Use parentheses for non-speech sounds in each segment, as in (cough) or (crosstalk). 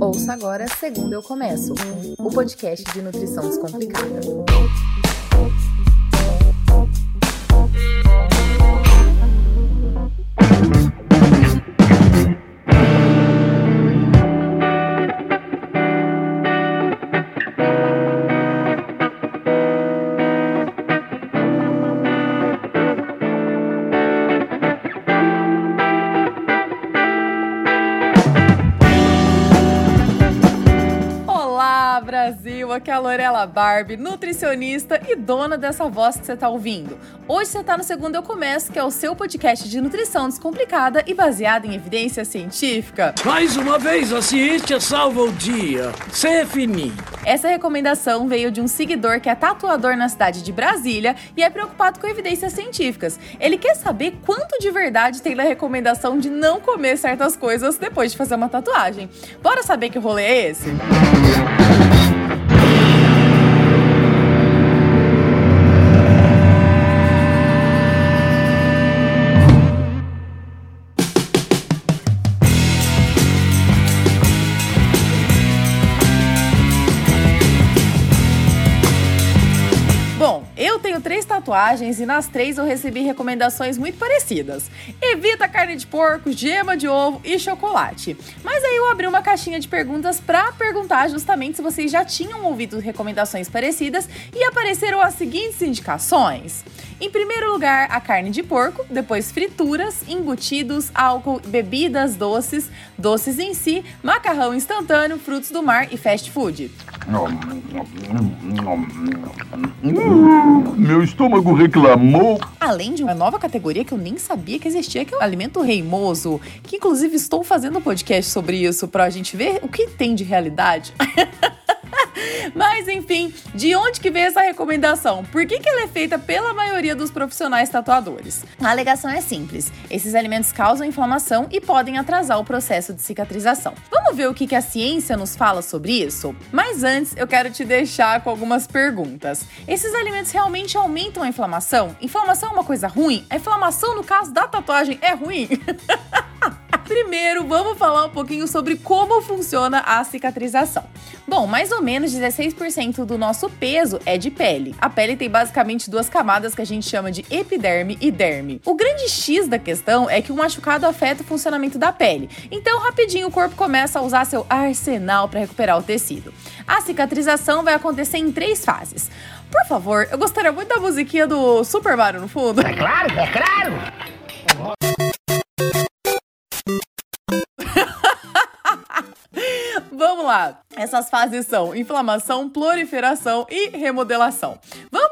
Ouça agora Segundo Eu Começo, o podcast de nutrição descomplicada. Aqui é a Lorela Barbie, nutricionista e dona dessa voz que você está ouvindo. Hoje você está no Segundo Eu Começo, que é o seu podcast de nutrição descomplicada e baseada em evidência científica. Mais uma vez, a ciência salva o dia. CFNI. Essa recomendação veio de um seguidor que é tatuador na cidade de Brasília e é preocupado com evidências científicas. Ele quer saber quanto de verdade tem na recomendação de não comer certas coisas depois de fazer uma tatuagem. Bora saber que rolê é esse? Música tatuagens e nas três eu recebi recomendações muito parecidas. Evita carne de porco, gema de ovo e chocolate. Mas aí eu abri uma caixinha de perguntas para perguntar justamente se vocês já tinham ouvido recomendações parecidas e apareceram as seguintes indicações. Em primeiro lugar, a carne de porco, depois frituras, embutidos, álcool, bebidas doces, doces em si, macarrão instantâneo, frutos do mar e fast food. Meu estômago reclamou. Além de uma nova categoria que eu nem sabia que existia, que é o alimento reimoso, que inclusive estou fazendo um podcast sobre isso pra gente ver o que tem de realidade. (laughs) Mas enfim, de onde que veio essa recomendação? Por que, que ela é feita pela maioria dos profissionais tatuadores? A alegação é simples: esses alimentos causam inflamação e podem atrasar o processo de cicatrização. Vamos ver o que, que a ciência nos fala sobre isso? Mas antes, eu quero te deixar com algumas perguntas. Esses alimentos realmente aumentam a inflamação? Inflamação é uma coisa ruim? A inflamação, no caso da tatuagem, é ruim? (laughs) Primeiro, vamos falar um pouquinho sobre como funciona a cicatrização. Bom, mais ou menos 16% do nosso peso é de pele. A pele tem basicamente duas camadas que a gente chama de epiderme e derme. O grande X da questão é que o machucado afeta o funcionamento da pele. Então, rapidinho o corpo começa a usar seu arsenal para recuperar o tecido. A cicatrização vai acontecer em três fases. Por favor, eu gostaria muito da musiquinha do Super Mario no fundo. É claro, é claro! Lá. Essas fases são inflamação, proliferação e remodelação. Vamos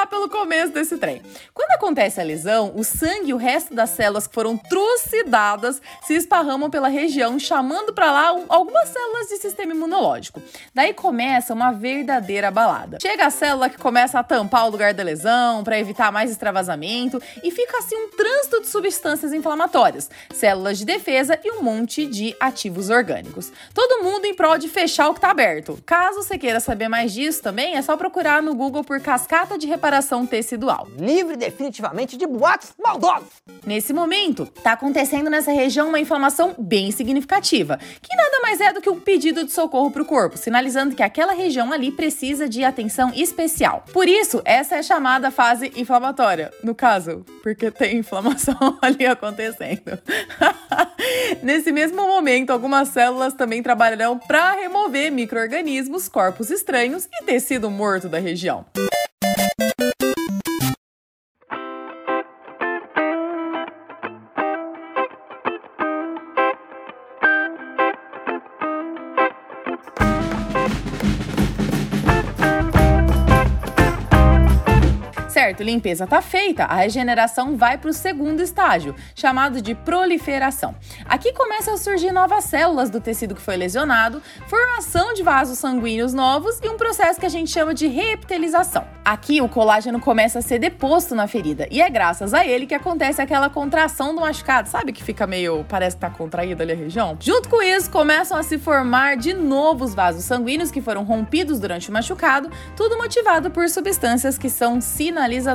começar pelo começo desse trem. Quando acontece a lesão, o sangue e o resto das células que foram trucidadas se esparramam pela região, chamando para lá algumas células de sistema imunológico. Daí começa uma verdadeira balada. Chega a célula que começa a tampar o lugar da lesão para evitar mais extravasamento e fica assim um trânsito de substâncias inflamatórias, células de defesa e um monte de ativos orgânicos. Todo mundo em prol de fechar o que está aberto. Caso você queira saber mais disso também, é só procurar no Google por cascata de reparação tecidual. Livre definitivamente de boatos maldosos. Nesse momento, está acontecendo nessa região uma inflamação bem significativa, que nada mais é do que um pedido de socorro para o corpo, sinalizando que aquela região ali precisa de atenção especial. Por isso, essa é chamada fase inflamatória. No caso, porque tem inflamação (laughs) ali acontecendo. (laughs) Nesse mesmo momento, algumas células também trabalharão para remover micro-organismos, corpos estranhos e tecido morto da região. Certo, limpeza está feita, a regeneração vai para o segundo estágio, chamado de proliferação. Aqui começam a surgir novas células do tecido que foi lesionado, formação de vasos sanguíneos novos e um processo que a gente chama de reepitelização. Aqui o colágeno começa a ser deposto na ferida e é graças a ele que acontece aquela contração do machucado, sabe que fica meio, parece que tá contraída ali a região? Junto com isso, começam a se formar de novos vasos sanguíneos que foram rompidos durante o machucado, tudo motivado por substâncias que são sinalizadas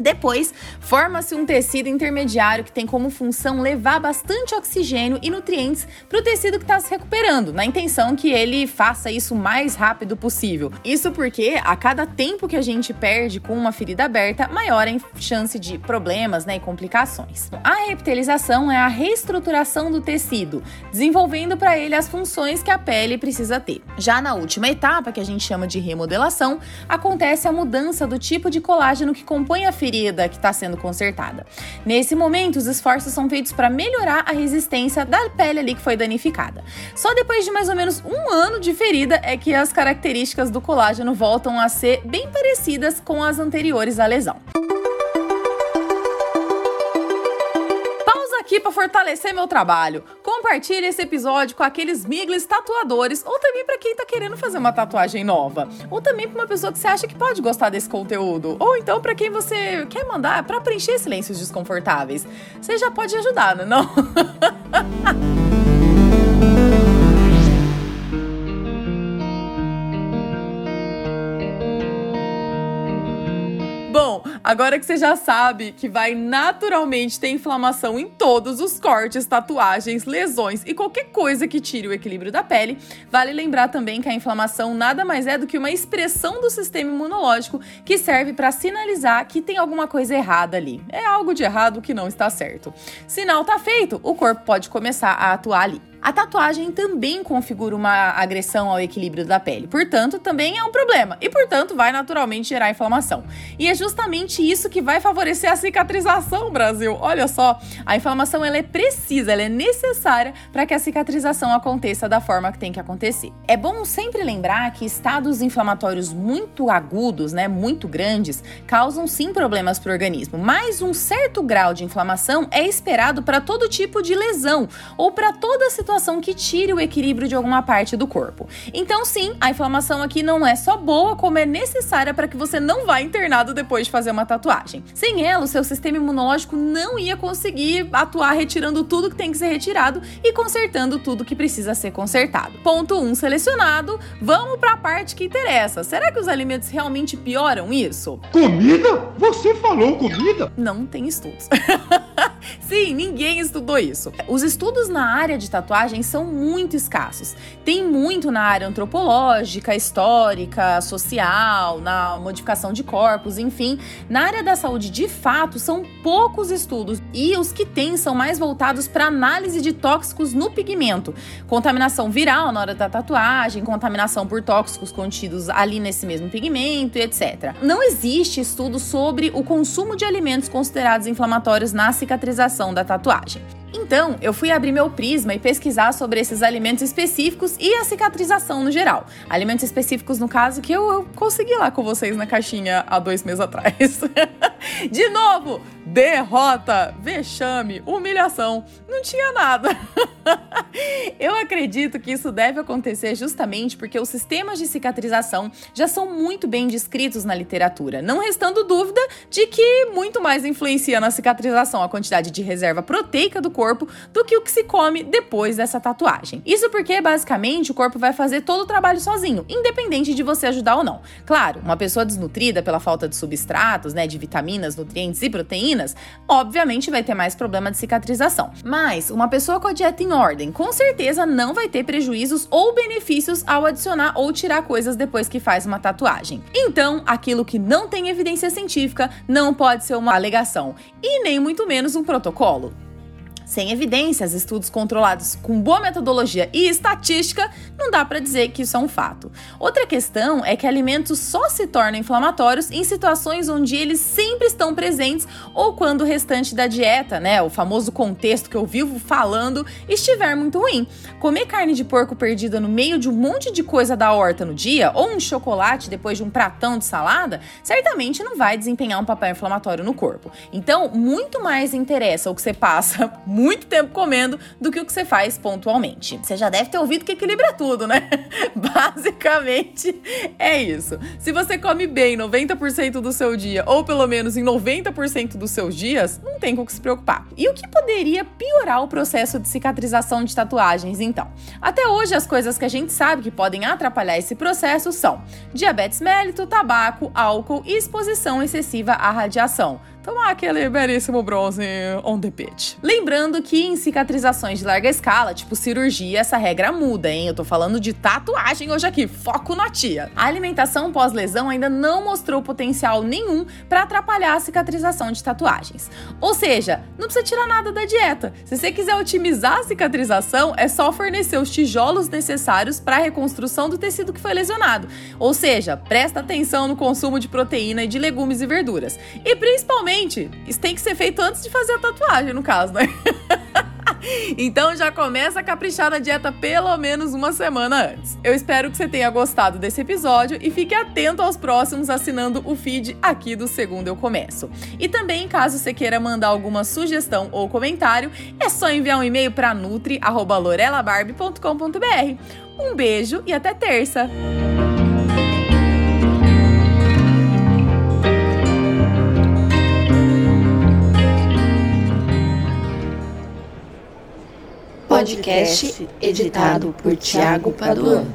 Depois, forma-se um tecido intermediário que tem como função levar bastante oxigênio e nutrientes para o tecido que está se recuperando, na intenção que ele faça isso o mais rápido possível. Isso porque a cada tempo que a gente perde com uma ferida aberta, maior é a chance de problemas né, e complicações. A reptilização é a reestruturação do tecido, desenvolvendo para ele as funções que a pele precisa ter. Já na última etapa, que a gente chama de remodelação, acontece a mudança do tipo de colágeno que compõe a ferida que está sendo consertada. Nesse momento, os esforços são feitos para melhorar a resistência da pele ali que foi danificada. Só depois de mais ou menos um ano de ferida é que as características do colágeno voltam a ser bem parecidas com as anteriores à lesão. aqui para fortalecer meu trabalho. Compartilhe esse episódio com aqueles miglis tatuadores ou também para quem tá querendo fazer uma tatuagem nova, ou também para uma pessoa que você acha que pode gostar desse conteúdo, ou então para quem você quer mandar para preencher silêncios desconfortáveis. Você já pode ajudar, não? É (laughs) não? Agora que você já sabe que vai naturalmente ter inflamação em todos os cortes, tatuagens, lesões e qualquer coisa que tire o equilíbrio da pele, vale lembrar também que a inflamação nada mais é do que uma expressão do sistema imunológico que serve para sinalizar que tem alguma coisa errada ali. É algo de errado que não está certo. Sinal tá feito, o corpo pode começar a atuar ali. A tatuagem também configura uma agressão ao equilíbrio da pele, portanto, também é um problema e, portanto, vai naturalmente gerar inflamação. E é justamente isso que vai favorecer a cicatrização, Brasil. Olha só, a inflamação ela é precisa, ela é necessária para que a cicatrização aconteça da forma que tem que acontecer. É bom sempre lembrar que estados inflamatórios muito agudos, né, muito grandes, causam sim problemas para o organismo, mas um certo grau de inflamação é esperado para todo tipo de lesão ou para toda situação situação que tire o equilíbrio de alguma parte do corpo. Então, sim, a inflamação aqui não é só boa, como é necessária para que você não vá internado depois de fazer uma tatuagem. Sem ela, o seu sistema imunológico não ia conseguir atuar retirando tudo que tem que ser retirado e consertando tudo que precisa ser consertado. Ponto 1 um, selecionado. Vamos para a parte que interessa. Será que os alimentos realmente pioram isso? Comida? Você falou comida? Não tem estudos. (laughs) Sim, ninguém estudou isso. Os estudos na área de tatuagem são muito escassos. Tem muito na área antropológica, histórica, social, na modificação de corpos, enfim. Na área da saúde, de fato, são poucos estudos e os que tem são mais voltados para análise de tóxicos no pigmento, contaminação viral na hora da tatuagem, contaminação por tóxicos contidos ali nesse mesmo pigmento, etc. Não existe estudo sobre o consumo de alimentos considerados inflamatórios na cicatrização da tatuagem. Então, eu fui abrir meu prisma e pesquisar sobre esses alimentos específicos e a cicatrização no geral. Alimentos específicos, no caso, que eu, eu consegui lá com vocês na caixinha há dois meses atrás. (laughs) De novo, derrota, vexame, humilhação. Não tinha nada. (laughs) Eu acredito que isso deve acontecer justamente porque os sistemas de cicatrização já são muito bem descritos na literatura, não restando dúvida de que muito mais influencia na cicatrização a quantidade de reserva proteica do corpo do que o que se come depois dessa tatuagem. Isso porque, basicamente, o corpo vai fazer todo o trabalho sozinho, independente de você ajudar ou não. Claro, uma pessoa desnutrida pela falta de substratos, né, de vitaminas, nutrientes e proteínas, obviamente vai ter mais problema de cicatrização. Mas uma pessoa com a dieta em ordem, com certeza não vai ter prejuízos ou benefícios ao adicionar ou tirar coisas depois que faz uma tatuagem. Então, aquilo que não tem evidência científica não pode ser uma alegação e nem muito menos um protocolo. Sem evidências, estudos controlados com boa metodologia e estatística, não dá para dizer que isso é um fato. Outra questão é que alimentos só se tornam inflamatórios em situações onde eles sempre estão presentes ou quando o restante da dieta, né, o famoso contexto que eu vivo falando, estiver muito ruim. Comer carne de porco perdida no meio de um monte de coisa da horta no dia ou um chocolate depois de um pratão de salada, certamente não vai desempenhar um papel inflamatório no corpo. Então, muito mais interessa o que você passa (laughs) muito tempo comendo do que o que você faz pontualmente. Você já deve ter ouvido que equilibra tudo, né? (laughs) Basicamente é isso. Se você come bem 90% do seu dia, ou pelo menos em 90% dos seus dias, não tem com o que se preocupar. E o que poderia piorar o processo de cicatrização de tatuagens, então? Até hoje, as coisas que a gente sabe que podem atrapalhar esse processo são diabetes mellito, tabaco, álcool e exposição excessiva à radiação tomar aquele belíssimo bronze on the pitch. Lembrando que em cicatrizações de larga escala, tipo cirurgia, essa regra muda, hein? Eu tô falando de tatuagem hoje aqui, foco na tia. A alimentação pós-lesão ainda não mostrou potencial nenhum para atrapalhar a cicatrização de tatuagens. Ou seja, não precisa tirar nada da dieta. Se você quiser otimizar a cicatrização, é só fornecer os tijolos necessários para a reconstrução do tecido que foi lesionado. Ou seja, presta atenção no consumo de proteína e de legumes e verduras. E principalmente isso tem que ser feito antes de fazer a tatuagem, no caso, né? (laughs) Então já começa a caprichar na dieta pelo menos uma semana antes. Eu espero que você tenha gostado desse episódio e fique atento aos próximos assinando o feed aqui do Segundo Eu Começo. E também, caso você queira mandar alguma sugestão ou comentário, é só enviar um e-mail para nutri@lorelabarbie.com.br. Um beijo e até terça! Podcast editado por Tiago Paduan.